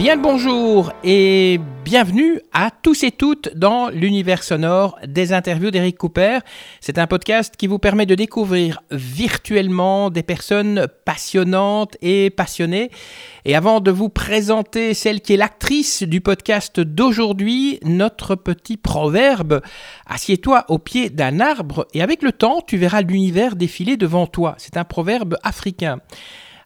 Bien le bonjour et bienvenue à tous et toutes dans l'univers sonore des interviews d'Eric Cooper. C'est un podcast qui vous permet de découvrir virtuellement des personnes passionnantes et passionnées. Et avant de vous présenter celle qui est l'actrice du podcast d'aujourd'hui, notre petit proverbe, assieds-toi au pied d'un arbre et avec le temps, tu verras l'univers défiler devant toi. C'est un proverbe africain.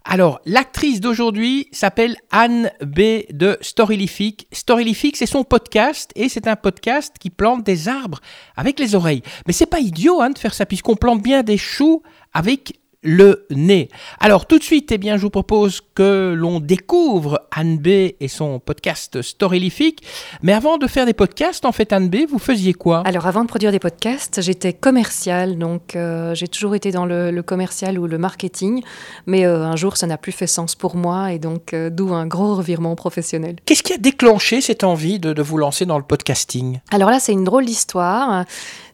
Alors, l'actrice d'aujourd'hui s'appelle Anne B de Storylific. Storylific, c'est son podcast et c'est un podcast qui plante des arbres avec les oreilles. Mais c'est pas idiot hein, de faire ça puisqu'on plante bien des choux avec le nez. Alors tout de suite, eh bien, je vous propose que l'on découvre Anne B et son podcast Storylific. Mais avant de faire des podcasts, en fait, Anne B, vous faisiez quoi? Alors avant de produire des podcasts, j'étais commerciale, donc euh, j'ai toujours été dans le, le commercial ou le marketing, mais euh, un jour ça n'a plus fait sens pour moi et donc euh, d'où un gros revirement professionnel. Qu'est-ce qui a déclenché cette envie de, de vous lancer dans le podcasting? Alors là c'est une drôle d'histoire,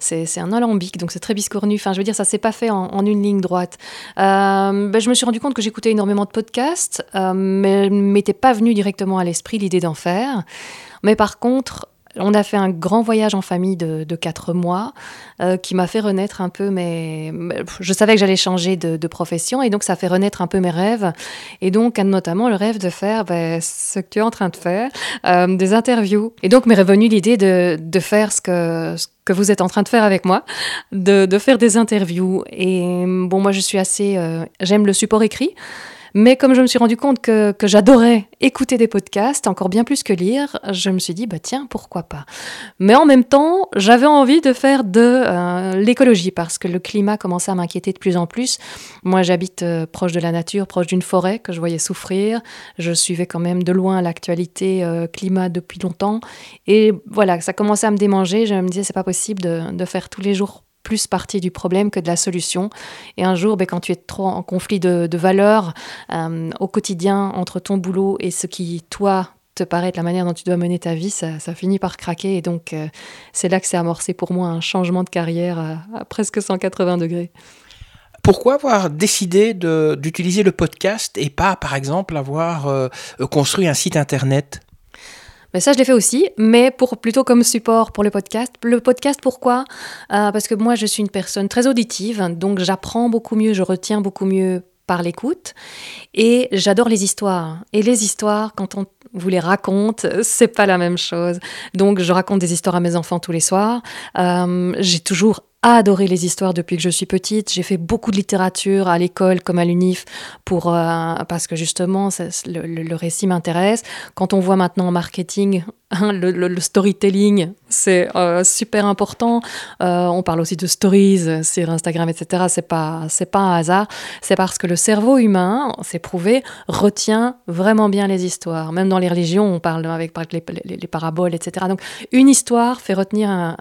c'est c'est un alambic, donc c'est très biscornu, enfin je veux dire ça s'est pas fait en, en une ligne droite. Euh, ben, je me suis rendu compte que j'écoutais énormément de podcasts, euh, mais m'était pas venu directement à l'esprit l'idée d'en faire. Mais par contre, on a fait un grand voyage en famille de, de quatre mois euh, qui m'a fait renaître un peu mes... Je savais que j'allais changer de, de profession et donc ça fait renaître un peu mes rêves. Et donc notamment le rêve de faire ben, ce que tu es en train de faire, euh, des interviews. Et donc m'est revenue l'idée de, de faire ce que, ce que vous êtes en train de faire avec moi, de, faire des interviews. Et bon, moi je suis assez... euh, J'aime le support écrit. Mais comme je me suis rendu compte que, que j'adorais écouter des podcasts, encore bien plus que lire, je me suis dit, bah tiens, pourquoi pas. Mais en même temps, j'avais envie de faire de euh, l'écologie parce que le climat commençait à m'inquiéter de plus en plus. Moi, j'habite euh, proche de la nature, proche d'une forêt que je voyais souffrir. Je suivais quand même de loin l'actualité euh, climat depuis longtemps. Et voilà, ça commençait à me démanger. Je me disais, c'est pas possible de, de faire tous les jours plus partie du problème que de la solution. Et un jour, ben, quand tu es trop en conflit de, valeurs euh, au quotidien entre ton boulot et ce qui, toi, te paraît être la manière dont tu dois mener ta vie, ça, finit par craquer. Et donc, euh, c'est là que s'est amorcé pour moi un changement de carrière à, presque 180 degrés. Pourquoi avoir décidé d'utiliser le podcast et pas, par exemple, avoir euh, construit un site internet? Mais ça, je l'ai fait aussi, mais pour plutôt comme support pour le podcast. Le podcast, pourquoi? Euh, Parce que moi, je suis une personne très auditive, donc j'apprends beaucoup mieux, je retiens beaucoup mieux par l'écoute, et j'adore les histoires. Et les histoires, quand on vous les raconte, c'est pas la même chose. Donc, je raconte des histoires à mes enfants tous les soirs. Euh, J'ai toujours adoré les histoires depuis que je suis petite. J'ai fait beaucoup de littérature à l'école comme à l'UNIF pour euh, parce que justement le, récit m'intéresse. Quand on voit maintenant en marketing hein, le storytelling, c'est euh, super important. Euh, on parle aussi de stories euh, sur Instagram, etc. C'est pas c'est pas un hasard. C'est parce que le cerveau humain, c'est prouvé, retient vraiment bien les histoires. Même dans les religions, on parle avec les, les- les paraboles, etc. Donc une histoire fait retenir un,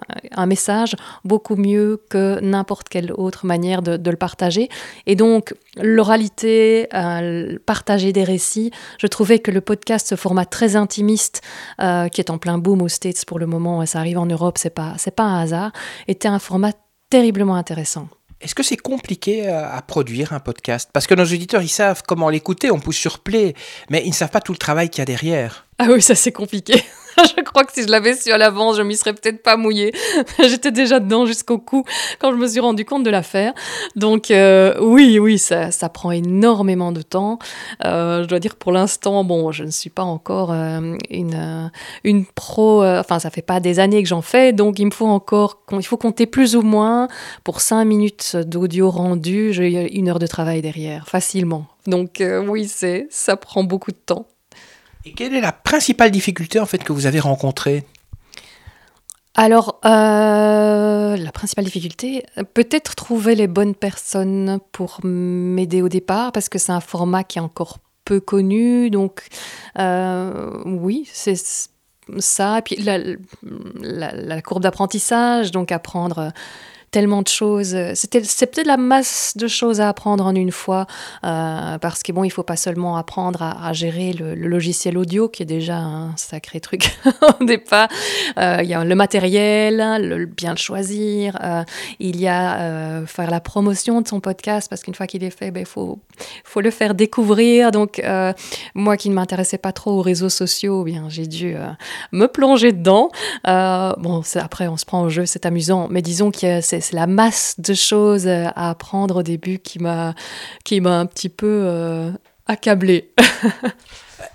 message beaucoup mieux que n'importe quelle autre manière de, le partager. Et donc, l'oralité, euh, partager des récits, je trouvais que le podcast, ce format très intimiste, qui est en plein boom aux States pour le moment, ça arrive en Europe, c'est pas, c'est pas un hasard, était un format terriblement intéressant. Est-ce que c'est compliqué euh, à produire un podcast? Parce que nos auditeurs, ils savent comment l'écouter, on pousse sur play, mais ils ne savent pas tout le travail qu'il y a derrière. Ah oui, ça c'est compliqué. je crois que si je l'avais su à l'avance, je m'y serais peut-être pas mouillée. J'étais déjà dedans jusqu'au cou quand je me suis rendu compte de l'affaire. Donc euh, oui, oui, ça, prend énormément de temps. Euh, je dois dire pour l'instant, bon, je ne suis pas encore euh, une, une pro. enfin, ça fait pas des années que j'en fais, donc il me faut encore, il faut compter plus ou moins pour cinq minutes d'audio rendu. J'ai une heure de travail derrière, facilement. Donc oui, c'est, ça prend beaucoup de temps. Et quelle est la principale difficulté en fait que vous avez rencontrée? Alors, euh, la principale difficulté, peut-être trouver les bonnes personnes pour m'aider au départ, parce que c'est un format qui est encore peu connu. Donc, euh, oui, c'est ça. Et puis, la, courbe d'apprentissage, donc apprendre tellement de choses. C'était, c'est peut-être la masse de choses à apprendre en une fois, euh, parce que bon, il faut pas seulement apprendre à, gérer le, logiciel audio, qui est déjà un sacré truc au départ. Euh, il y a le matériel, le, bien le choisir. Euh, il y a faire la promotion de son podcast, parce qu'une fois qu'il est fait, il ben, faut, faut le faire découvrir. Donc, moi qui ne m'intéressais pas trop aux réseaux sociaux, eh bien, j'ai dû me plonger dedans. bon, après, on se prend au jeu, c'est amusant, mais disons que c'est c'est la masse de choses euh, à apprendre au début qui m'a qui m'a un petit peu euh, accablé.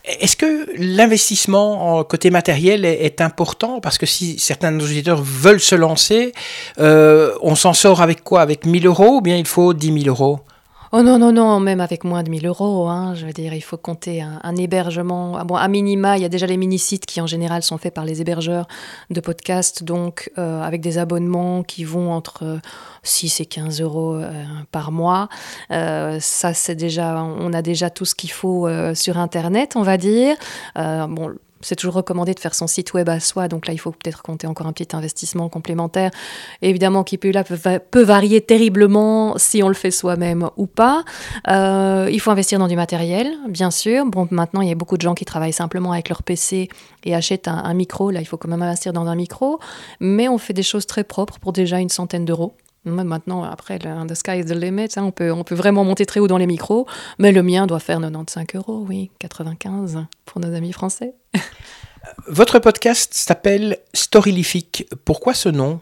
Est-ce que l'investissement en côté matériel est, important? Parce que si certains auditeurs veulent se lancer, euh, on s'en sort avec quoi? Avec 1000 euros ou bien il faut 10 000 euros? Oh non, non, non, même avec moins de 1000 euros, hein, je veux dire, il faut compter un, hébergement. Ah bon, à minima, il y a déjà les mini-sites qui en général sont faits par les hébergeurs de podcasts, donc euh, avec des abonnements qui vont entre 6 et 15 euros euh, par mois. Euh, ça, c'est déjà, on a déjà tout ce qu'il faut sur Internet, on va dire. bon, c'est toujours recommandé de faire son site web à soi, donc là il faut peut-être compter encore un petit investissement complémentaire, évidemment qui peut, là, peut, varier terriblement si on le fait soi-même ou pas. Euh, il faut investir dans du matériel, bien sûr. Bon, maintenant il y a beaucoup de gens qui travaillent simplement avec leur PC et achètent un, un micro, là il faut quand même investir dans un micro, mais on fait des choses très propres pour déjà une centaine d'euros. Maintenant, après, le, the sky is the limit. Hein, on, peut, on peut vraiment monter très haut dans les micros. Mais le mien doit faire 95 euros, oui, 95 pour nos amis français. Votre podcast s'appelle Storylific. Pourquoi ce nom?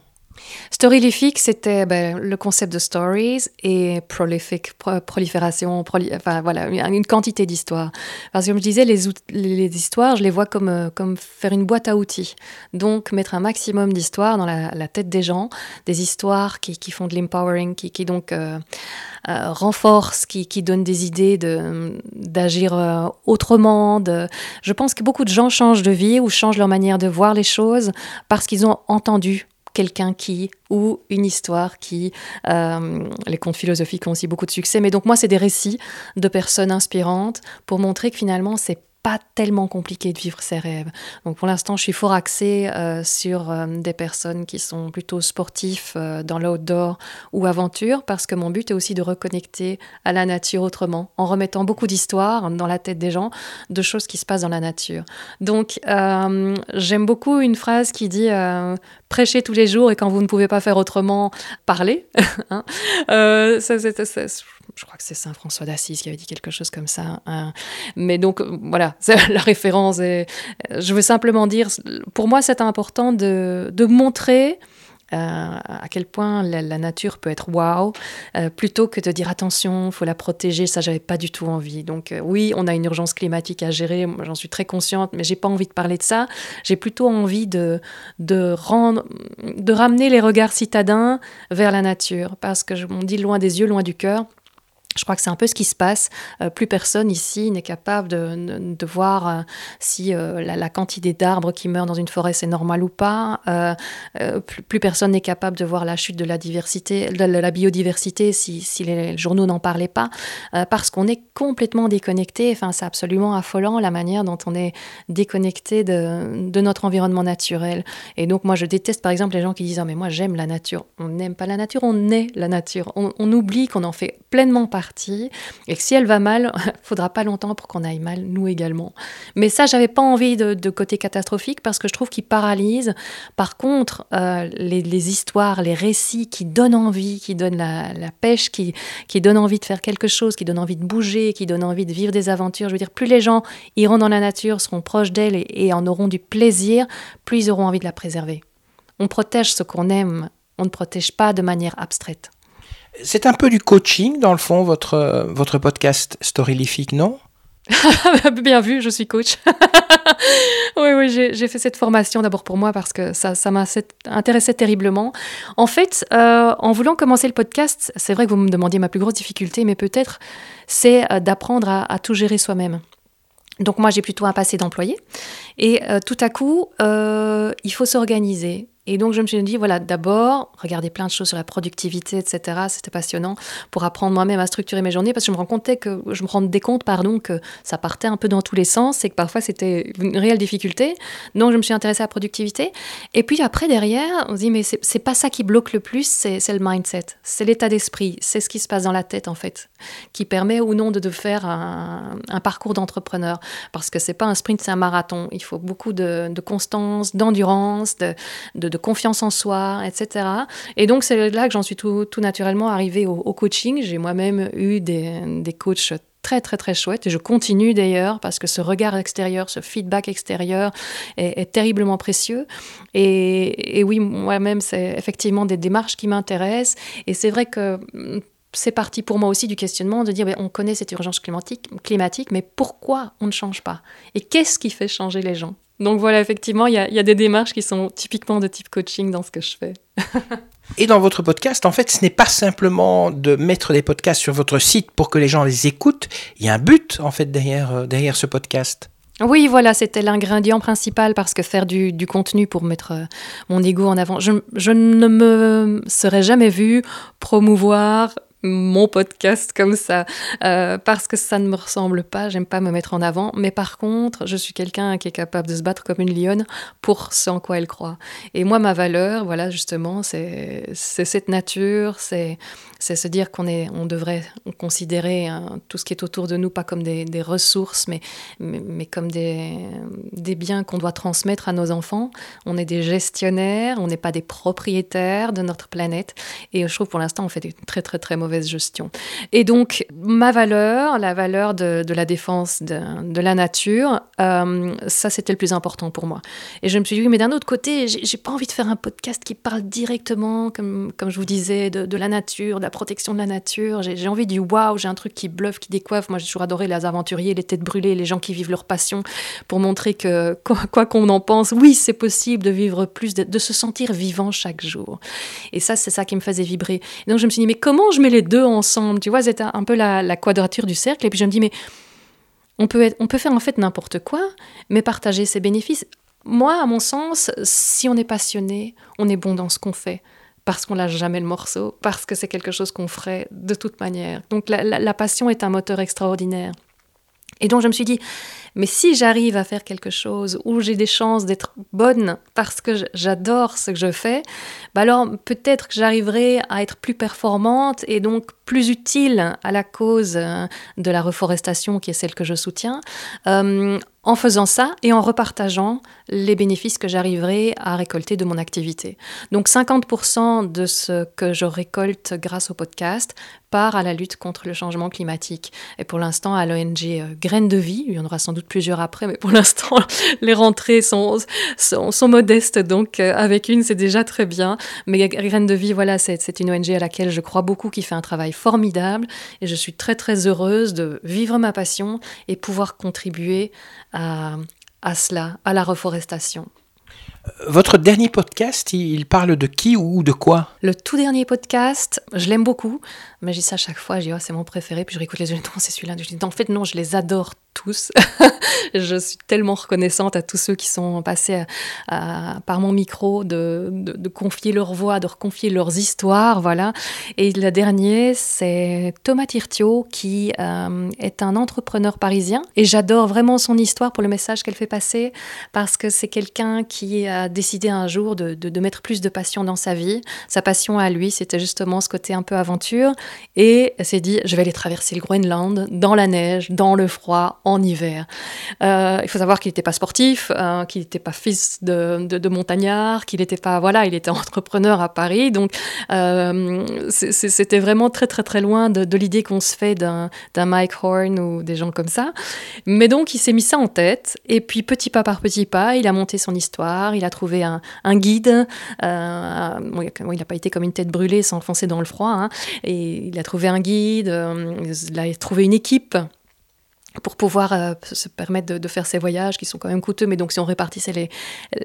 Storylific, c'était ben, le concept de stories et prolific, prolifération, enfin voilà, une quantité d'histoires. Parce que comme je disais, les, histoires, je les vois comme, euh, comme faire une boîte à outils. Donc mettre un maximum d'histoires dans la, tête des gens, des histoires qui, font de l'empowering, qui, donc euh, euh, renforcent, qui, qui donnent des idées d'agir autrement. De... Je pense que beaucoup de gens changent de vie ou changent leur manière de voir les choses parce qu'ils ont entendu quelqu'un qui ou une histoire qui euh, les contes philosophiques ont aussi beaucoup de succès. Mais donc moi c'est des récits de personnes inspirantes pour montrer que finalement c'est pas tellement compliqué de vivre ses rêves. Donc pour l'instant, je suis fort axée euh, sur euh, des personnes qui sont plutôt sportifs euh, dans l'outdoor ou aventure, parce que mon but est aussi de reconnecter à la nature autrement, en remettant beaucoup d'histoires dans la tête des gens, de choses qui se passent dans la nature. Donc j'aime beaucoup une phrase qui dit prêchez tous les jours et quand vous ne pouvez pas faire autrement, parlez. hein ça, crois que c'est Saint François d'Assise qui avait dit quelque chose comme ça. Hein. Mais donc voilà, la référence. Et je veux simplement dire, pour moi, c'est important de, montrer euh, à quel point la, nature peut être waouh, euh, plutôt que de dire attention, faut la protéger. Ça, j'avais pas du tout envie. Donc euh, oui, on a une urgence climatique à gérer. J'en suis très consciente, mais j'ai pas envie de parler de ça. J'ai plutôt envie de ramener les regards citadins vers la nature, parce que on dit loin des yeux, loin du cœur. Je crois que c'est un peu ce qui se passe. Euh, plus personne ici n'est capable de, de, voir euh, si euh, la, quantité d'arbres qui meurent dans une forêt c'est normal ou pas. Plus, personne n'est capable de voir la chute de la diversité, de la biodiversité si, les, journaux n'en parlaient pas, parce qu'on est complètement déconnecté. Enfin, c'est absolument affolant la manière dont on est déconnecté de, de, notre environnement naturel. Et donc moi, je déteste par exemple les gens qui disent oh, mais moi j'aime la nature. On n'aime pas la nature, on est la nature. On oublie qu'on en fait pleinement partie et que si elle va mal, faudra pas longtemps pour qu'on aille mal, nous également. Mais ça, j'avais pas envie de, côté catastrophique parce que je trouve qu'il paralyse. Par contre, euh, les, histoires, les récits qui donnent envie, qui donnent la, pêche, qui, qui donnent envie de faire quelque chose, qui donnent envie de bouger, qui donnent envie de vivre des aventures. Je veux dire, plus les gens iront dans la nature, seront proches d'elle et en auront du plaisir, plus ils auront envie de la préserver. On protège ce qu'on aime, on ne protège pas de manière abstraite. C'est un peu du coaching, dans le fond, votre, votre podcast Storylific, non? Bien vu, je suis coach. oui, oui, j'ai fait cette formation d'abord pour moi parce que ça, ça m'a intéressé terriblement. En fait, euh, en voulant commencer le podcast, c'est vrai que vous me demandiez ma plus grosse difficulté, mais peut-être c'est euh, d'apprendre à, tout gérer soi-même. Donc moi, j'ai plutôt un passé d'employé. Et euh, tout à coup, il faut s'organiser. Et donc, je me suis dit, voilà, d'abord, regarder plein de choses sur la productivité, etc. C'était passionnant pour apprendre moi-même à structurer mes journées parce que je me, rendais que, je me rendais compte pardon, que ça partait un peu dans tous les sens et que parfois c'était une réelle difficulté. Donc, je me suis intéressée à la productivité. Et puis après, derrière, on se dit, mais c'est pas ça qui bloque le plus, c'est le mindset, c'est l'état d'esprit, c'est ce qui se passe dans la tête, en fait, qui permet ou non de, de faire un, un parcours d'entrepreneur. Parce que c'est pas un sprint, c'est un marathon. Il faut beaucoup de, constance, d'endurance, de, de de confiance en soi, etc. Et donc, c'est là que j'en suis tout, naturellement arrivée au, coaching. J'ai moi-même eu des, des coachs très très très chouettes. Et je continue d'ailleurs parce que ce regard extérieur, ce feedback extérieur est, terriblement précieux. Et, et oui moi-même c'est effectivement des démarches qui m'intéressent. Et c'est vrai que c'est parti pour moi aussi du questionnement de dire on connaît cette urgence climatique, climatique mais pourquoi on ne change pas? Et qu'est-ce qui fait changer les gens? Donc voilà, effectivement, il y, a des démarches qui sont typiquement de type coaching dans ce que je fais. Et dans votre podcast, en fait, ce n'est pas simplement de mettre des podcasts sur votre site pour que les gens les écoutent. Il y a un but, en fait, derrière, euh, derrière ce podcast. Oui, voilà, c'était l'ingrédient principal parce que faire du, contenu pour mettre euh, mon ego en avant, je, je, ne me serais jamais vu promouvoir mon podcast comme ça euh, parce que ça ne me ressemble pas, j'aime pas me mettre en avant, mais par contre, je suis quelqu'un qui est capable de se battre comme une lionne pour ce en quoi elle croit. Et moi, ma valeur, voilà, justement, c'est cette nature, c'est se dire qu'on est, on devrait considérer hein, tout ce qui est autour de nous pas comme des, ressources, mais, mais, comme des, des biens qu'on doit transmettre à nos enfants. On est des gestionnaires, on n'est pas des propriétaires de notre planète. Et je trouve pour l'instant, on fait une très très très gestion. Et donc, ma valeur, la valeur de, de la défense de, de la nature, euh, ça c'était le plus important pour moi. Et je me suis dit, mais d'un autre côté, j'ai pas envie de faire un podcast qui parle directement, comme, comme je vous disais, de, de la nature, de la protection de la nature. J'ai envie du waouh, j'ai un truc qui bluffe, qui décoiffe. Moi, j'ai toujours adoré les aventuriers, les têtes brûlées, les gens qui vivent leur passion pour montrer que, quoi qu'on en pense, oui, c'est possible de vivre plus, de, se sentir vivant chaque jour. Et ça, c'est ça qui me faisait vibrer. donc, je me suis dit, mais comment je mets les deux ensemble Tu vois, c'était un peu la, la quadrature du cercle. Et puis, je me dis, mais on peut, on peut faire en fait n'importe quoi, mais partager ses bénéfices. Moi, à mon sens, si on est passionné, on est bon dans ce qu'on fait parce qu'on lâche jamais le morceau, parce que c'est quelque chose qu'on ferait de toute manière. Donc la, passion est un moteur extraordinaire. Et donc je me suis dit, mais si j'arrive à faire quelque chose où j'ai des chances d'être bonne parce que j'adore ce que je fais, bah alors peut-être que j'arriverai à être plus performante et donc plus utile à la cause euh, de la reforestation qui est celle que je soutiens, euh, en faisant ça et en repartageant les bénéfices que j'arriverai à récolter de mon activité. Donc 50% de ce que je récolte grâce au podcast part à la lutte contre le changement climatique. Et pour l'instant, à l'ONG euh, Graines de Vie, il y en aura sans doute plusieurs après, mais pour l'instant, les rentrées sont, modestes, donc euh, avec une, c'est déjà très bien. Mais Graines de Vie, voilà, c'est une ONG à laquelle je crois beaucoup, qui fait un travail formidable, et je suis très très heureuse de vivre ma passion et pouvoir contribuer à, cela, à la reforestation. Votre dernier podcast, il parle de qui ou de quoi? Le tout dernier podcast, je l'aime beaucoup, mais j'ai ça à chaque fois, je dis oh, c'est mon préféré, puis je réécoute les autres, c'est celui-là. Je dis en fait non, je les adore tous. je suis tellement reconnaissante à tous ceux qui sont passés par mon micro de, confier leur voix, de reconfier leurs histoires, voilà. Et le dernier, c'est Thomas Tirtio, qui euh, est un entrepreneur parisien. Et j'adore vraiment son histoire pour le message qu'elle fait passer, parce que c'est quelqu'un qui a décidé un jour de, de, mettre plus de passion dans sa vie. Sa passion à lui, c'était justement ce côté un peu aventure. Et s'est dit, je vais aller traverser le Groenland dans la neige, dans le froid, en hiver. Euh, il faut savoir qu'il n'était pas sportif, euh, qu'il n'était pas fils de, de, montagnard, qu'il n'était pas voilà, il était entrepreneur à Paris. Donc euh, c'était vraiment très très très loin de, l'idée qu'on se fait d'un Mike Horn ou des gens comme ça. Mais donc il s'est mis ça en tête et puis petit pas par petit pas, il a monté son histoire, a trouvé un, guide. il n'a pas été comme une tête brûlée s'enfoncer dans le froid. Hein, il a trouvé un guide, il a trouvé une équipe pour pouvoir euh, se permettre de, faire ces voyages qui sont quand même coûteux, mais donc si on répartissait les,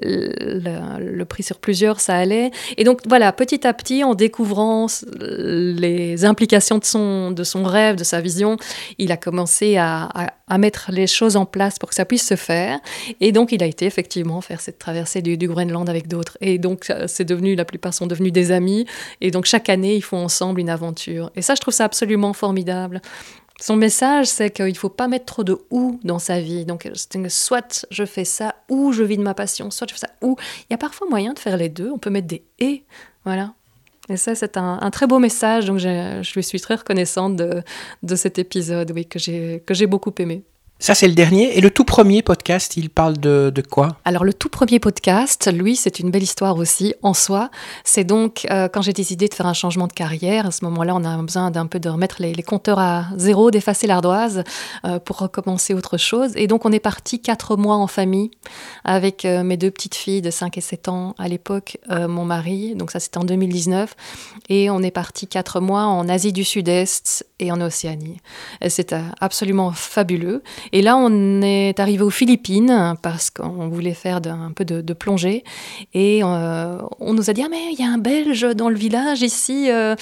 le, prix sur plusieurs, ça allait. Et donc voilà, petit à petit, en découvrant les implications de son, de son rêve, de sa vision, il a commencé à, à, mettre les choses en place pour que ça puisse se faire. Et donc il a été effectivement faire cette traversée du, du Groenland avec d'autres. Et donc c'est devenu, la plupart sont devenus des amis. Et donc chaque année, ils font ensemble une aventure. Et ça, je trouve ça absolument formidable. Son message, c'est qu'il ne faut pas mettre trop de ou dans sa vie. Donc, soit je fais ça, ou je vis de ma passion, soit je fais ça, ou. Il y a parfois moyen de faire les deux. On peut mettre des et. Voilà. Et ça, c'est un, très beau message. Donc, je lui suis très reconnaissante de, de cet épisode, oui, que j'ai beaucoup aimé. Ça, c'est le dernier. Et le tout premier podcast, il parle de, de quoi? Alors, le tout premier podcast, lui, c'est une belle histoire aussi en soi. C'est donc euh, quand j'ai décidé de faire un changement de carrière. À ce moment-là, on a besoin d'un peu de remettre les, compteurs à zéro, d'effacer l'ardoise euh, pour recommencer autre chose. Et donc, on est parti quatre mois en famille avec euh, mes deux petites filles de 5 et 7 ans à l'époque, mon mari. Donc, ça, c'était en 2019. Et on est parti quatre mois en Asie du Sud-Est et en Océanie. C'était absolument fabuleux. Et là, on est arrivé aux Philippines parce qu'on voulait faire un peu de, plongée. Et euh, on nous a dit, ah mais il y a un Belge dans le village ici. Euh.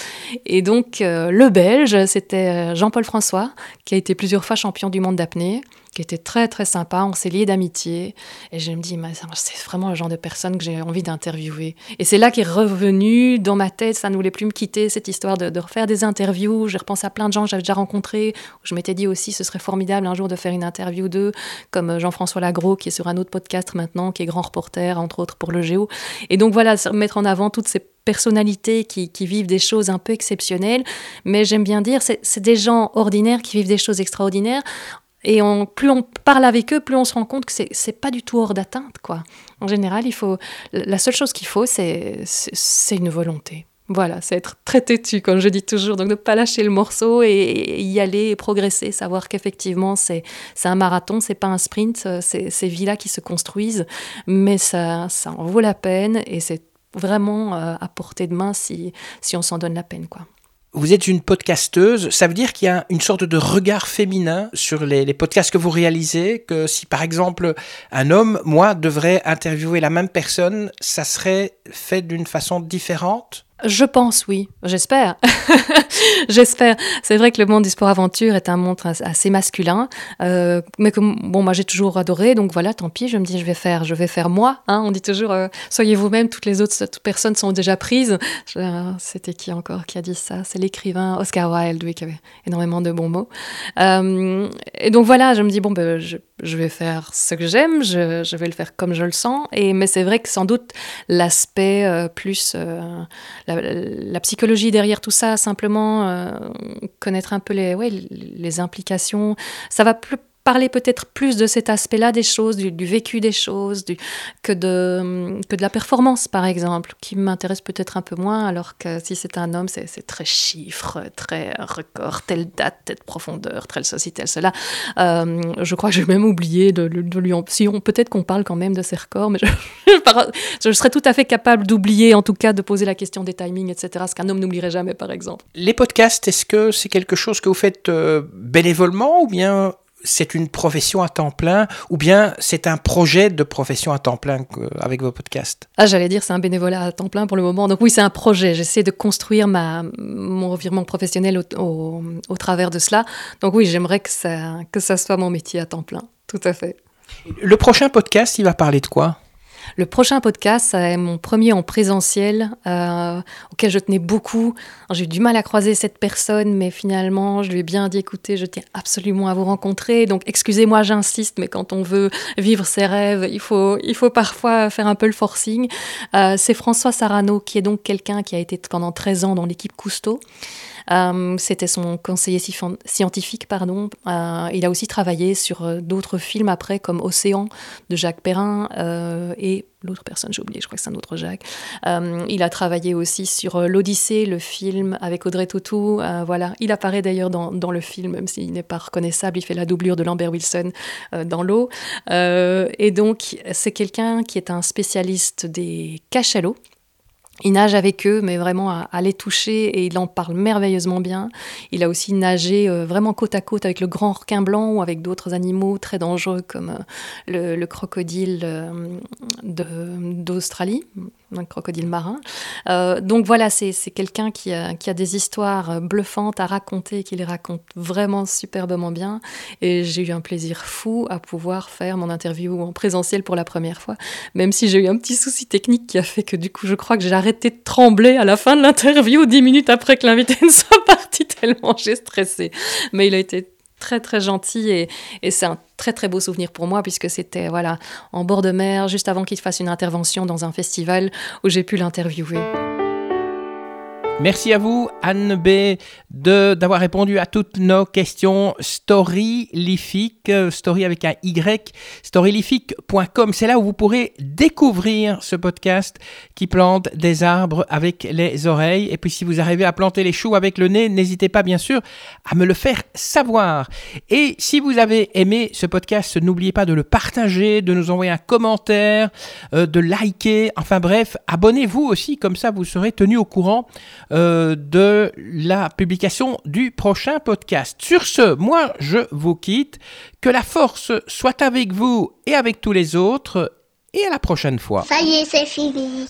Et donc, euh, le Belge, c'était Jean-Paul François, qui a été plusieurs fois champion du monde d'apnée qui était très très sympa. On s'est liés d'amitié. Et je me dis, c'est vraiment le genre de personne que j'ai envie d'interviewer. Et c'est là qu'est revenu dans ma tête, ça ne voulait plus me quitter, cette histoire de, refaire des interviews. Je repense à plein de gens que j'avais déjà rencontrés. Je m'étais dit aussi, ce serait formidable un jour de faire une interview d'eux, comme Jean-François Lagros, qui est sur un autre podcast maintenant, qui est grand reporter, entre autres pour le Géo. Et donc voilà, mettre en avant toutes ces personnalités qui, vivent des choses un peu exceptionnelles, mais j'aime bien dire, c'est des gens ordinaires qui vivent des choses extraordinaires et plus on parle avec eux, plus on se rend compte que c'est, c'est pas du tout hors d'atteinte, quoi. En général, il faut, la seule chose qu'il faut, c'est, une volonté. Voilà, c'est être très têtu, comme je dis toujours. Donc, ne pas lâcher le morceau et, y aller et progresser. Savoir qu'effectivement, c'est, c'est un marathon, c'est pas un sprint. C'est ces vies-là qui se construisent, mais ça, ça en vaut la peine et c'est vraiment euh, à portée de main si, si on s'en donne la peine, quoi vous êtes une podcasteuse, ça veut dire qu'il y a une sorte de regard féminin sur les, podcasts que vous réalisez, que si par exemple un homme, moi, devrait interviewer la même personne, ça serait fait d'une façon différente? Je pense, oui. J'espère. J'espère. C'est vrai que le monde du sport-aventure est un monde assez masculin, euh, mais que bon, moi j'ai toujours adoré, donc voilà, tant pis. Je me dis, je vais faire, je vais faire moi. Hein. On dit toujours, euh, soyez vous-même. Toutes les autres personnes sont déjà prises. C'était qui encore qui a dit ça? C'est l'écrivain Oscar Wilde, oui, qui avait énormément de bons mots. Euh, et donc voilà, je me dis bon, ben, je, vais faire ce que j'aime. Je, je, vais le faire comme je le sens. Et mais c'est vrai que sans doute l'aspect plus la, psychologie derrière tout ça, simplement euh, connaître un peu les implications. Ça va plus parler peut-être plus de cet aspect-là des choses, du, vécu des choses, que, de, la performance, par exemple, qui m'intéresse peut-être un peu moins, alors que si c'est un homme, c'est très chiffre, très record, telle date, telle profondeur, telle ceci, tel cela. Euh, je crois que j'ai même oublié de, lui... En, si Peut-être qu'on parle quand même de ses records, mais je, je serais tout à fait capable d'oublier, en tout cas, de poser la question des timings, etc., ce qu'un homme n'oublierait jamais, par exemple. Les podcasts, est-ce que c'est quelque chose que vous faites euh, bénévolement ou bien c'est une profession à temps plein ou bien c'est un projet de profession à temps plein avec vos podcasts? Ah, j'allais dire c'est un bénévolat à temps plein pour le moment. Donc oui, c'est un projet. J'essaie de construire ma, mon revirement professionnel au, au, travers de cela. Donc oui, j'aimerais que ça, que ça soit mon métier à temps plein. Tout à fait. Le prochain podcast, il va parler de quoi? Le prochain podcast, c'est mon premier en présentiel, euh, auquel je tenais beaucoup. J'ai eu du mal à croiser cette personne, mais finalement, je lui ai bien dit, écoutez, je tiens absolument à vous rencontrer. Donc, excusez-moi, j'insiste, mais quand on veut vivre ses rêves, il faut, il faut parfois faire un peu le forcing. Euh, c'est François Sarano, qui est donc quelqu'un qui a été pendant 13 ans dans l'équipe Cousteau. Euh, c'était son conseiller scientifique, pardon. Euh, il a aussi travaillé sur euh, d'autres films après, comme Océan de Jacques Perrin et l'autre personne, j'ai oublié, je crois que c'est un autre Jacques. il a travaillé aussi sur l'Odyssée, le film avec Audrey Tautou. voilà, il apparaît d'ailleurs dans, dans, le film, même s'il n'est pas reconnaissable. Il fait la doublure de Lambert Wilson dans l'eau. et donc, c'est quelqu'un qui est un spécialiste des cachalots. Il nage avec eux, mais vraiment à, les toucher et il en parle merveilleusement bien. Il a aussi nagé euh, vraiment côte à côte avec le grand requin blanc ou avec d'autres animaux très dangereux comme euh, le, crocodile euh, d'Australie, un crocodile marin. donc voilà, c'est quelqu'un qui a, qui a, des histoires bluffantes à raconter, qui les raconte vraiment superbement bien. Et j'ai eu un plaisir fou à pouvoir faire mon interview en présentiel pour la première fois, même si j'ai eu un petit souci technique qui a fait que du coup, je crois que j'ai arrêté de trembler à la fin de l'interview, dix minutes après que l'invité ne soit parti, tellement j'ai stressé. Mais il a été très très gentil et, c'est un très très beau souvenir pour moi puisque c'était voilà en bord de mer juste avant qu'il fasse une intervention dans un festival où j'ai pu l'interviewer. Merci à vous, Anne B, d'avoir répondu à toutes nos questions storylifiques, euh, story avec un Y, storylifique.com. C'est là où vous pourrez découvrir ce podcast qui plante des arbres avec les oreilles. Et puis, si vous arrivez à planter les choux avec le nez, n'hésitez pas, bien sûr, à me le faire savoir. Et si vous avez aimé ce podcast, n'oubliez pas de le partager, de nous envoyer un commentaire, euh, de liker. Enfin bref, abonnez-vous aussi, comme ça vous serez tenu au courant euh, de la publication du prochain podcast. Sur ce, moi, je vous quitte. Que la force soit avec vous et avec tous les autres. Et à la prochaine fois. Ça y est, c'est fini.